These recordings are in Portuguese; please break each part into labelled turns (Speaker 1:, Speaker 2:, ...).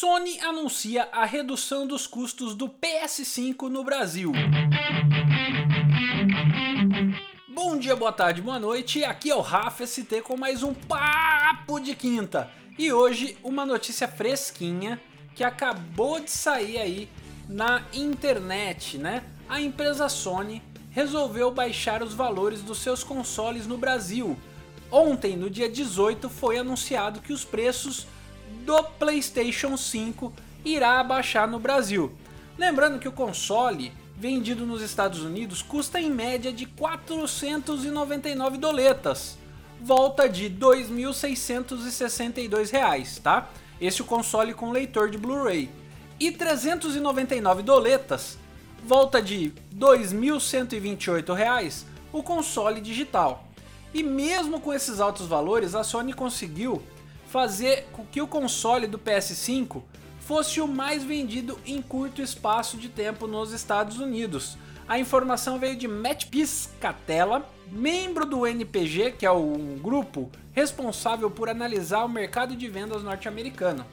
Speaker 1: Sony anuncia a redução dos custos do PS5 no Brasil. Bom dia, boa tarde, boa noite. Aqui é o Rafa ST com mais um Papo de Quinta. E hoje uma notícia fresquinha que acabou de sair aí na internet, né? A empresa Sony resolveu baixar os valores dos seus consoles no Brasil. Ontem, no dia 18, foi anunciado que os preços do PlayStation 5 irá abaixar no Brasil. Lembrando que o console vendido nos Estados Unidos custa em média de 499 doletas, volta de 2.662 reais, tá? Esse é o console com leitor de Blu-ray. E 399 doletas, volta de 2.128 reais, o console digital. E mesmo com esses altos valores, a Sony conseguiu fazer com que o console do PS5 fosse o mais vendido em curto espaço de tempo nos Estados Unidos. A informação veio de Matt Piscatella, membro do NPG, que é um grupo responsável por analisar o mercado de vendas norte-americano.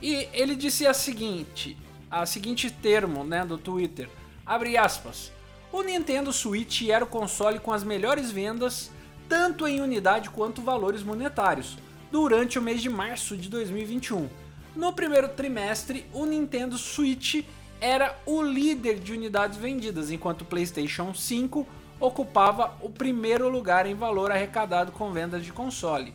Speaker 1: E ele disse a seguinte, a seguinte termo, né, do Twitter, abre aspas, o Nintendo Switch era o console com as melhores vendas, tanto em unidade quanto valores monetários durante o mês de março de 2021. No primeiro trimestre, o Nintendo Switch era o líder de unidades vendidas, enquanto o PlayStation 5 ocupava o primeiro lugar em valor arrecadado com vendas de console.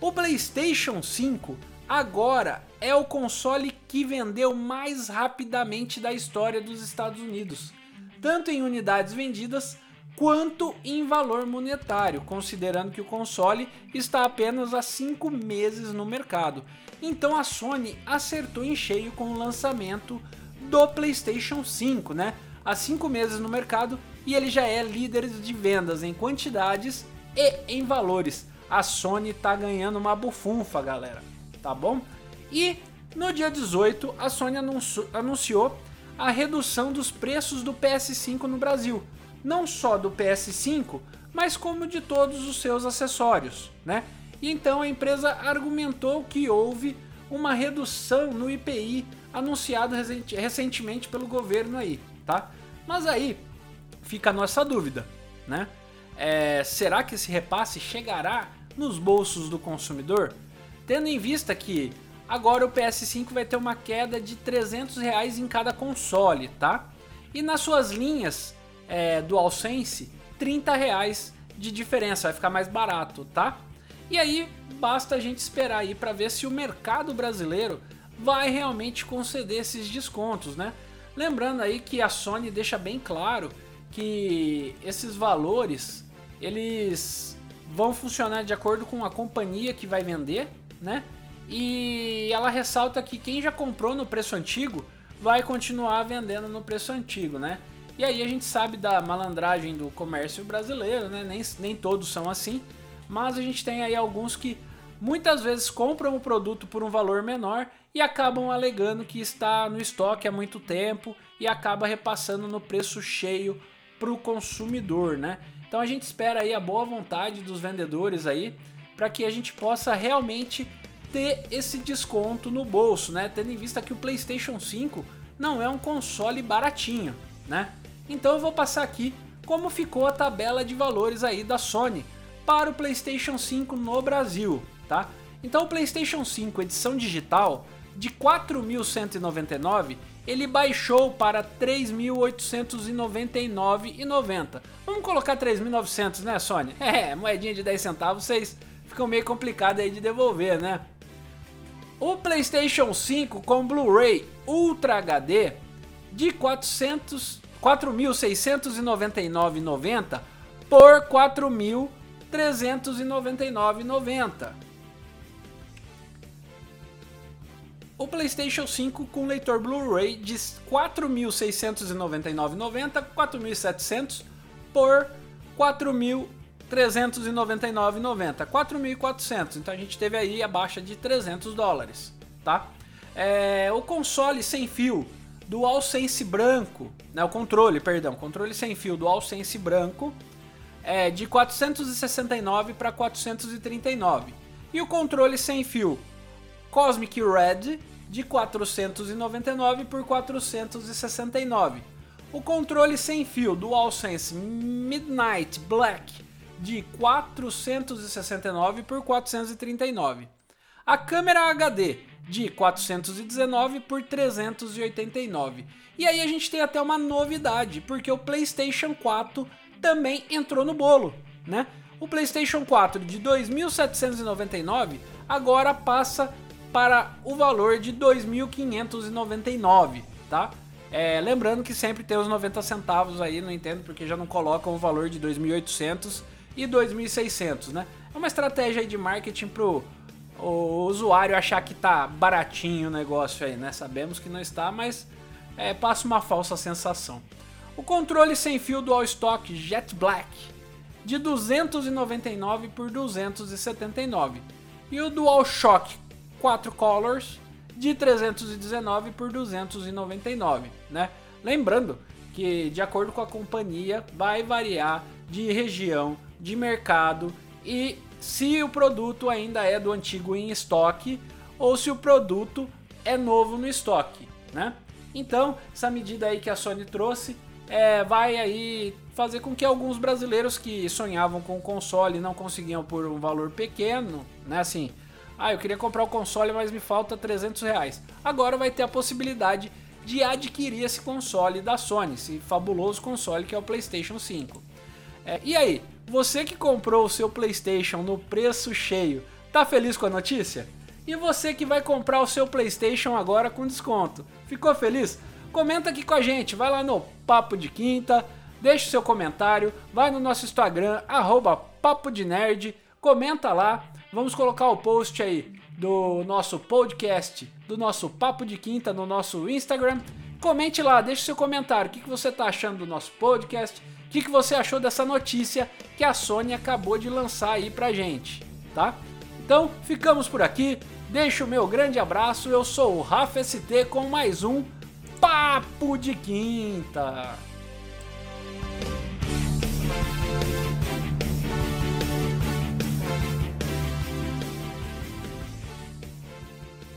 Speaker 1: O PlayStation 5 agora é o console que vendeu mais rapidamente da história dos Estados Unidos, tanto em unidades vendidas quanto em valor monetário, considerando que o console está apenas há 5 meses no mercado. Então a Sony acertou em cheio com o lançamento do PlayStation 5, né? Há 5 meses no mercado e ele já é líder de vendas em quantidades e em valores. A Sony tá ganhando uma bufunfa, galera, tá bom? E no dia 18, a Sony anunciou a redução dos preços do PS5 no Brasil não só do PS5, mas como de todos os seus acessórios, né? E então a empresa argumentou que houve uma redução no IPI anunciado recentemente pelo governo aí, tá? Mas aí fica a nossa dúvida, né? É, será que esse repasse chegará nos bolsos do consumidor? Tendo em vista que agora o PS5 vai ter uma queda de 300 reais em cada console, tá? E nas suas linhas é, DualSense, 30 reais de diferença, vai ficar mais barato, tá? E aí basta a gente esperar aí para ver se o mercado brasileiro vai realmente conceder esses descontos, né? Lembrando aí que a Sony deixa bem claro que esses valores eles vão funcionar de acordo com a companhia que vai vender, né? E ela ressalta que quem já comprou no preço antigo vai continuar vendendo no preço antigo, né? E aí a gente sabe da malandragem do comércio brasileiro, né? Nem, nem todos são assim, mas a gente tem aí alguns que muitas vezes compram o produto por um valor menor e acabam alegando que está no estoque há muito tempo e acaba repassando no preço cheio para o consumidor, né? Então a gente espera aí a boa vontade dos vendedores aí para que a gente possa realmente ter esse desconto no bolso, né? Tendo em vista que o PlayStation 5 não é um console baratinho, né? Então eu vou passar aqui como ficou a tabela de valores aí da Sony para o PlayStation 5 no Brasil, tá? Então o PlayStation 5 edição digital de 4.199 ele baixou para 3.899,90. Vamos colocar 3.900, né, Sony? É, moedinha de 10 centavos, vocês ficam meio complicado aí de devolver, né? O PlayStation 5 com Blu-ray Ultra HD de 400 4.699,90 por 4.399,90. O PlayStation 5 com leitor Blu-ray de 4.699,90, 4.700 por 4.399,90, 4.400. Então a gente teve aí a baixa de 300 dólares, tá? É, o console sem fio DualSense branco, né, o controle, perdão, controle sem fio DualSense branco é de 469 para 439. E o controle sem fio Cosmic Red de 499 por 469. O controle sem fio DualSense Midnight Black de 469 por 439. A câmera HD de 419 por 389. E aí a gente tem até uma novidade, porque o PlayStation 4 também entrou no bolo, né? O PlayStation 4 de 2.799 agora passa para o valor de 2.599, tá? É, lembrando que sempre tem os 90 centavos aí, não entendo porque já não colocam o valor de 2.800 e 2.600, né? É uma estratégia de marketing pro o usuário achar que tá baratinho o negócio aí, né? Sabemos que não está, mas é, passa uma falsa sensação. O controle sem fio do All Stock Jet Black de 299 por 279 e o DualShock 4 Colors de 319 por 299, né? Lembrando que de acordo com a companhia vai variar de região, de mercado e se o produto ainda é do antigo em estoque ou se o produto é novo no estoque, né? Então, essa medida aí que a Sony trouxe é, vai aí fazer com que alguns brasileiros que sonhavam com o console e não conseguiam por um valor pequeno, né? Assim, ah, eu queria comprar o console, mas me falta 300 reais. Agora vai ter a possibilidade de adquirir esse console da Sony, esse fabuloso console que é o PlayStation 5. É, e aí, você que comprou o seu PlayStation no preço cheio, tá feliz com a notícia? E você que vai comprar o seu PlayStation agora com desconto, ficou feliz? Comenta aqui com a gente, vai lá no Papo de Quinta, deixa o seu comentário, vai no nosso Instagram, arroba Papo de Nerd, comenta lá, vamos colocar o post aí do nosso podcast, do nosso Papo de Quinta no nosso Instagram. Comente lá, deixe seu comentário, o que você está achando do nosso podcast, o que você achou dessa notícia que a Sony acabou de lançar aí pra gente, tá? Então, ficamos por aqui, deixo o meu grande abraço, eu sou o Rafa ST com mais um Papo de Quinta.